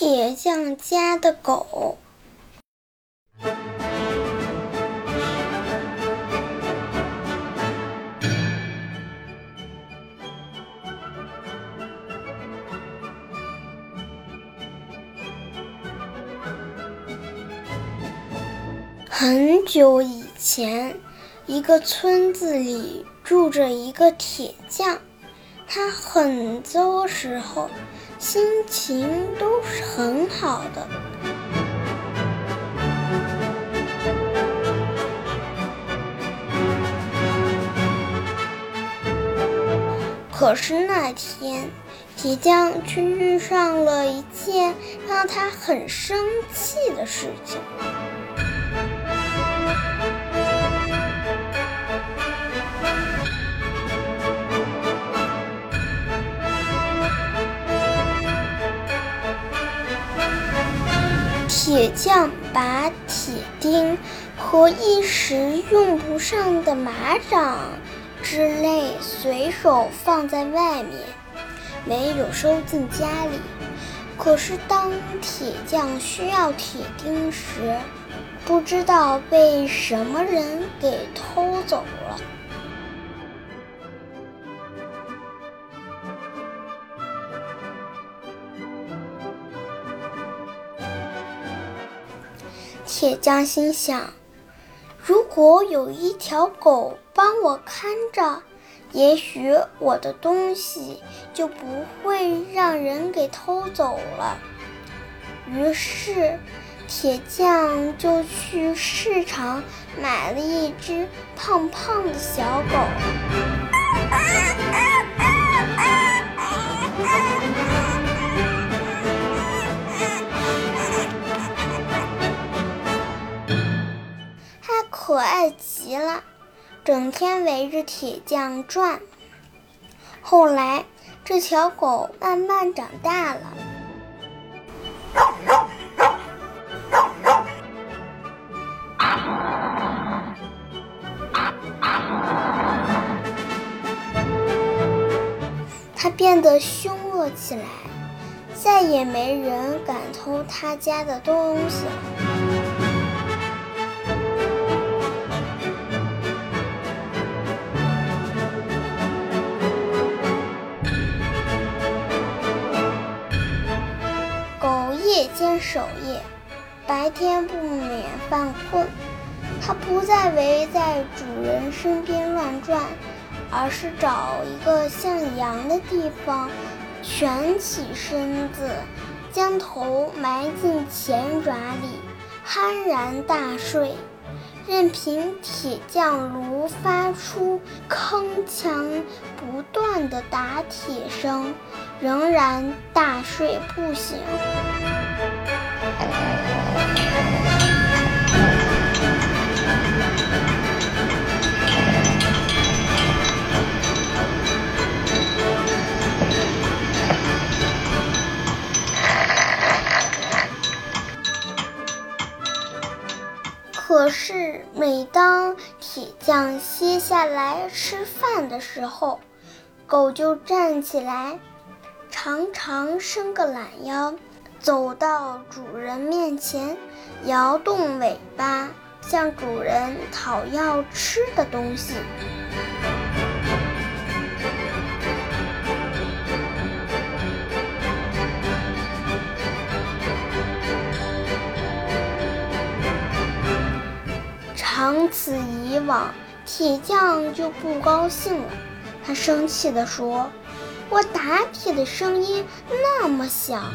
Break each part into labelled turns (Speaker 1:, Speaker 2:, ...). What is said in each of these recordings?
Speaker 1: 铁匠家的狗。很久以前，一个村子里住着一个铁匠，他很多时候心情都是很好的。可是那天，铁匠却遇上了一件让他很生气的事情。铁匠把铁钉和一时用不上的马掌之类随手放在外面，没有收进家里。可是当铁匠需要铁钉时，不知道被什么人给偷走了。铁匠心想：“如果有一条狗帮我看着，也许我的东西就不会让人给偷走了。”于是，铁匠就去市场买了一只胖胖的小狗。可爱极了，整天围着铁匠转。后来，这条狗慢慢长大了，它变得凶恶起来，再也没人敢偷它家的东西。夜间守夜，白天不免犯困。它不再围在主人身边乱转，而是找一个像阳的地方，蜷起身子，将头埋进前爪里，酣然大睡，任凭铁匠炉发出铿锵不断的打铁声，仍然大睡不醒。可是，每当铁匠歇下来吃饭的时候，狗就站起来，常常伸个懒腰。走到主人面前，摇动尾巴，向主人讨要吃的东西。长此以往，铁匠就不高兴了。他生气地说：“我打铁的声音那么响。”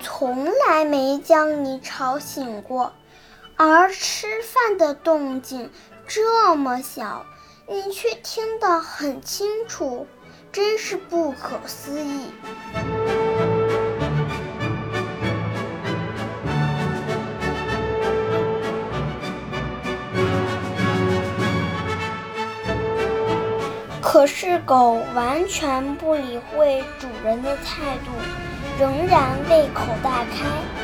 Speaker 1: 从来没将你吵醒过，而吃饭的动静这么小，你却听得很清楚，真是不可思议。可是狗完全不理会主人的态度。仍然胃口大开。